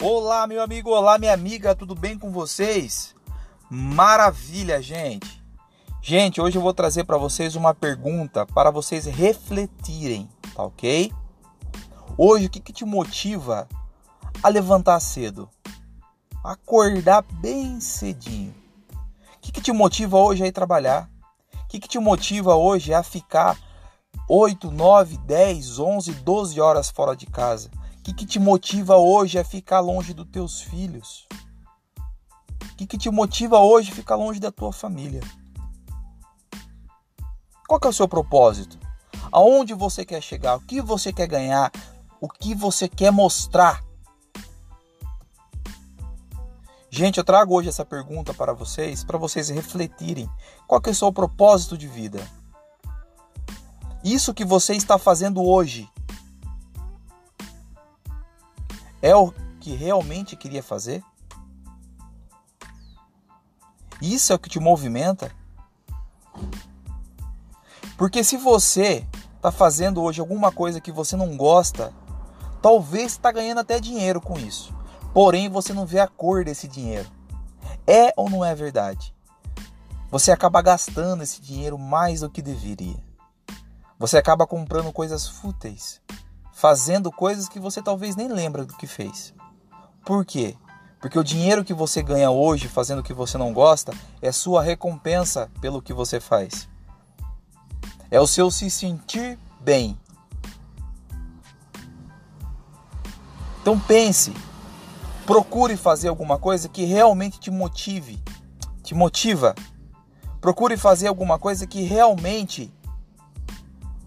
Olá, meu amigo, olá, minha amiga, tudo bem com vocês? Maravilha, gente. Gente, hoje eu vou trazer para vocês uma pergunta para vocês refletirem, tá ok? Hoje, o que, que te motiva a levantar cedo? Acordar bem cedinho. O que, que te motiva hoje a ir trabalhar? O que, que te motiva hoje a ficar 8, 9, 10, 11, 12 horas fora de casa? Que, que te motiva hoje a ficar longe dos teus filhos? O que, que te motiva hoje a ficar longe da tua família? Qual é o seu propósito? Aonde você quer chegar? O que você quer ganhar? O que você quer mostrar? Gente, eu trago hoje essa pergunta para vocês, para vocês refletirem. Qual é o seu propósito de vida? Isso que você está fazendo hoje é o que realmente queria fazer? Isso é o que te movimenta? Porque se você está fazendo hoje alguma coisa que você não gosta, talvez está ganhando até dinheiro com isso. Porém, você não vê a cor desse dinheiro. É ou não é verdade? Você acaba gastando esse dinheiro mais do que deveria. Você acaba comprando coisas fúteis fazendo coisas que você talvez nem lembra do que fez. Por quê? Porque o dinheiro que você ganha hoje fazendo o que você não gosta é sua recompensa pelo que você faz. É o seu se sentir bem. Então pense, procure fazer alguma coisa que realmente te motive, te motiva. Procure fazer alguma coisa que realmente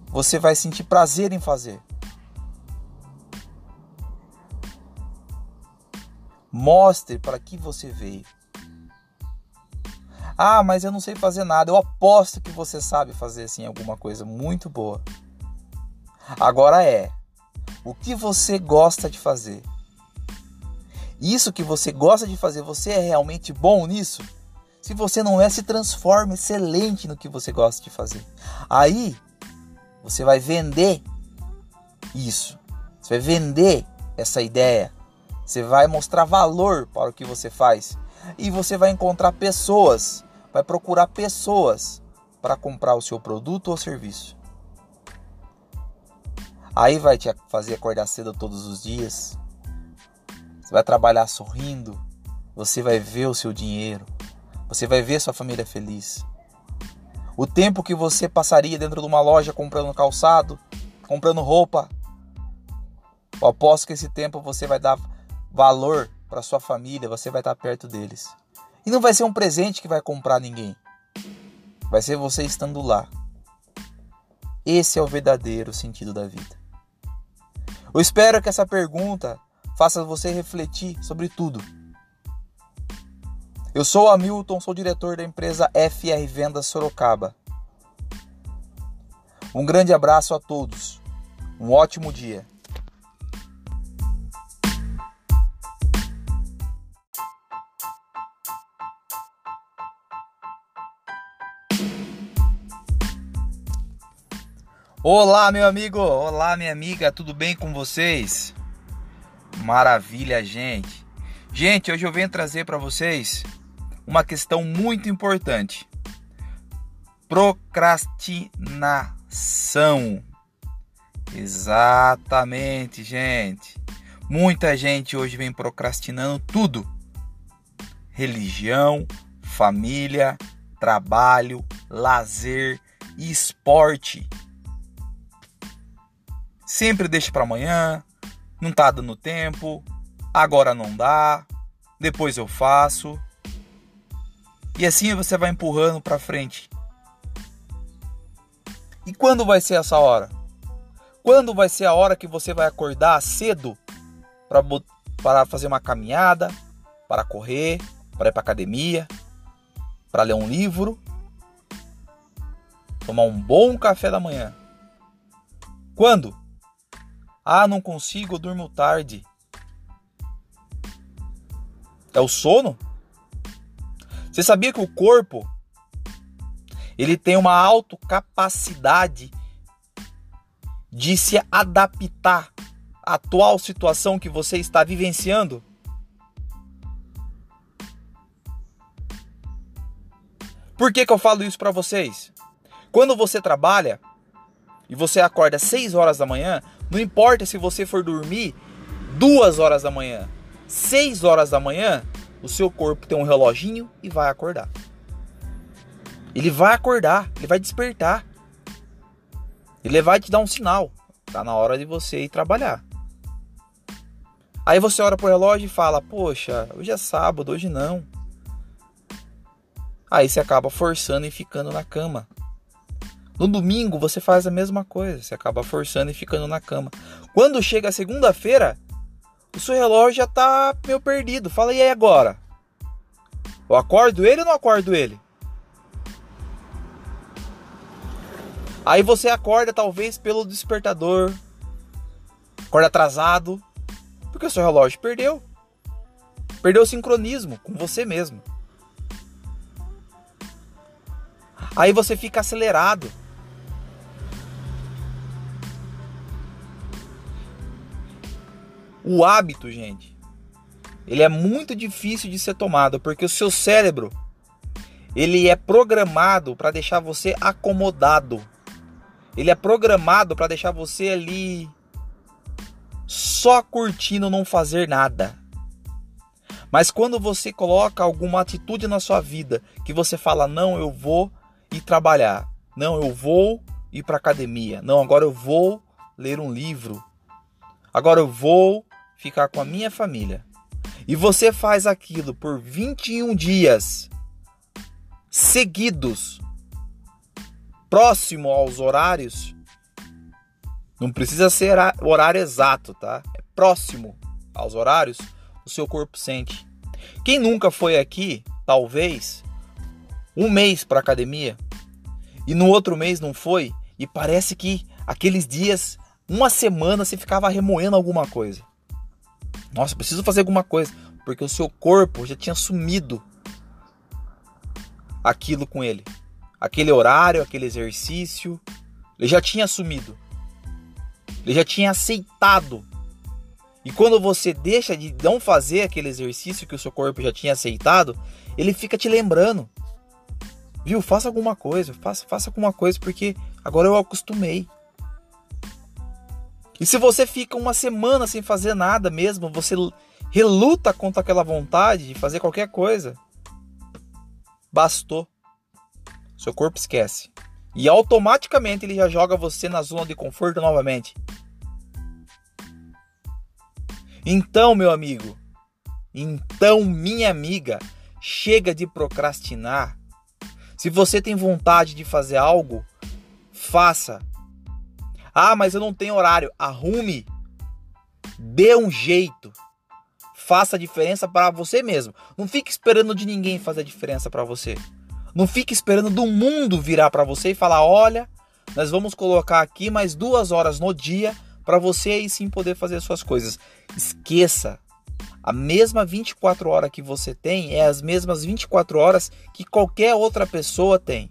você vai sentir prazer em fazer. Mostre para que você veio. Ah, mas eu não sei fazer nada. Eu aposto que você sabe fazer assim alguma coisa muito boa. Agora é o que você gosta de fazer. Isso que você gosta de fazer, você é realmente bom nisso? Se você não é, se transforme excelente no que você gosta de fazer. Aí você vai vender isso. Você vai vender essa ideia você vai mostrar valor para o que você faz. E você vai encontrar pessoas, vai procurar pessoas para comprar o seu produto ou serviço. Aí vai te fazer acordar cedo todos os dias. Você vai trabalhar sorrindo. Você vai ver o seu dinheiro. Você vai ver sua família feliz. O tempo que você passaria dentro de uma loja comprando calçado, comprando roupa, eu aposto que esse tempo você vai dar valor para sua família, você vai estar perto deles. E não vai ser um presente que vai comprar ninguém. Vai ser você estando lá. Esse é o verdadeiro sentido da vida. Eu espero que essa pergunta faça você refletir sobre tudo. Eu sou o Hamilton, sou diretor da empresa FR Vendas Sorocaba. Um grande abraço a todos. Um ótimo dia. Olá, meu amigo! Olá, minha amiga! Tudo bem com vocês? Maravilha, gente! Gente, hoje eu venho trazer para vocês uma questão muito importante: procrastinação. Exatamente, gente. Muita gente hoje vem procrastinando tudo: religião, família, trabalho, lazer esporte sempre deixa para amanhã, não tá dando tempo, agora não dá, depois eu faço. E assim você vai empurrando para frente. E quando vai ser essa hora? Quando vai ser a hora que você vai acordar cedo para para fazer uma caminhada, para correr, para ir para academia, para ler um livro, tomar um bom café da manhã? Quando? Ah, não consigo, eu durmo tarde. É o sono? Você sabia que o corpo ele tem uma autocapacidade de se adaptar à atual situação que você está vivenciando? Por que, que eu falo isso para vocês? Quando você trabalha e você acorda às 6 horas da manhã, não importa se você for dormir 2 horas da manhã, 6 horas da manhã, o seu corpo tem um reloginho e vai acordar. Ele vai acordar, ele vai despertar. Ele vai te dar um sinal. Tá na hora de você ir trabalhar. Aí você olha pro relógio e fala: Poxa, hoje é sábado, hoje não. Aí você acaba forçando e ficando na cama. No domingo você faz a mesma coisa, você acaba forçando e ficando na cama. Quando chega a segunda-feira, o seu relógio já tá meio perdido. Fala, e aí agora? Eu acordo ele ou não acordo ele? Aí você acorda talvez pelo despertador, acorda atrasado, porque o seu relógio perdeu. Perdeu o sincronismo com você mesmo. Aí você fica acelerado. O hábito, gente, ele é muito difícil de ser tomado, porque o seu cérebro ele é programado para deixar você acomodado. Ele é programado para deixar você ali só curtindo não fazer nada. Mas quando você coloca alguma atitude na sua vida que você fala: "Não, eu vou ir trabalhar. Não, eu vou ir para academia. Não, agora eu vou ler um livro. Agora eu vou ficar com a minha família." E você faz aquilo por 21 dias seguidos próximo aos horários, não precisa ser horário exato, tá? É próximo aos horários, o seu corpo sente. Quem nunca foi aqui, talvez, um mês para academia e no outro mês não foi e parece que aqueles dias, uma semana, você ficava remoendo alguma coisa. Nossa, preciso fazer alguma coisa, porque o seu corpo já tinha sumido aquilo com ele aquele horário, aquele exercício. Ele já tinha assumido. Ele já tinha aceitado. E quando você deixa de não fazer aquele exercício que o seu corpo já tinha aceitado, ele fica te lembrando. Viu? Faça alguma coisa, faça, faça alguma coisa, porque agora eu acostumei. E se você fica uma semana sem fazer nada mesmo, você reluta contra aquela vontade de fazer qualquer coisa, bastou. Seu corpo esquece. E automaticamente ele já joga você na zona de conforto novamente. Então, meu amigo, então, minha amiga, chega de procrastinar. Se você tem vontade de fazer algo, faça. Ah, mas eu não tenho horário. Arrume. Dê um jeito. Faça a diferença para você mesmo. Não fique esperando de ninguém fazer a diferença para você. Não fique esperando do mundo virar para você e falar: olha, nós vamos colocar aqui mais duas horas no dia para você aí sim poder fazer suas coisas. Esqueça. A mesma 24 horas que você tem é as mesmas 24 horas que qualquer outra pessoa tem.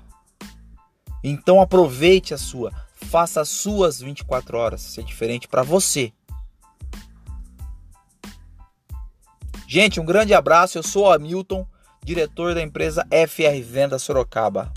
Então aproveite a sua, faça as suas 24 horas ser diferente para você. Gente, um grande abraço. Eu sou o Hamilton diretor da empresa FR Venda Sorocaba.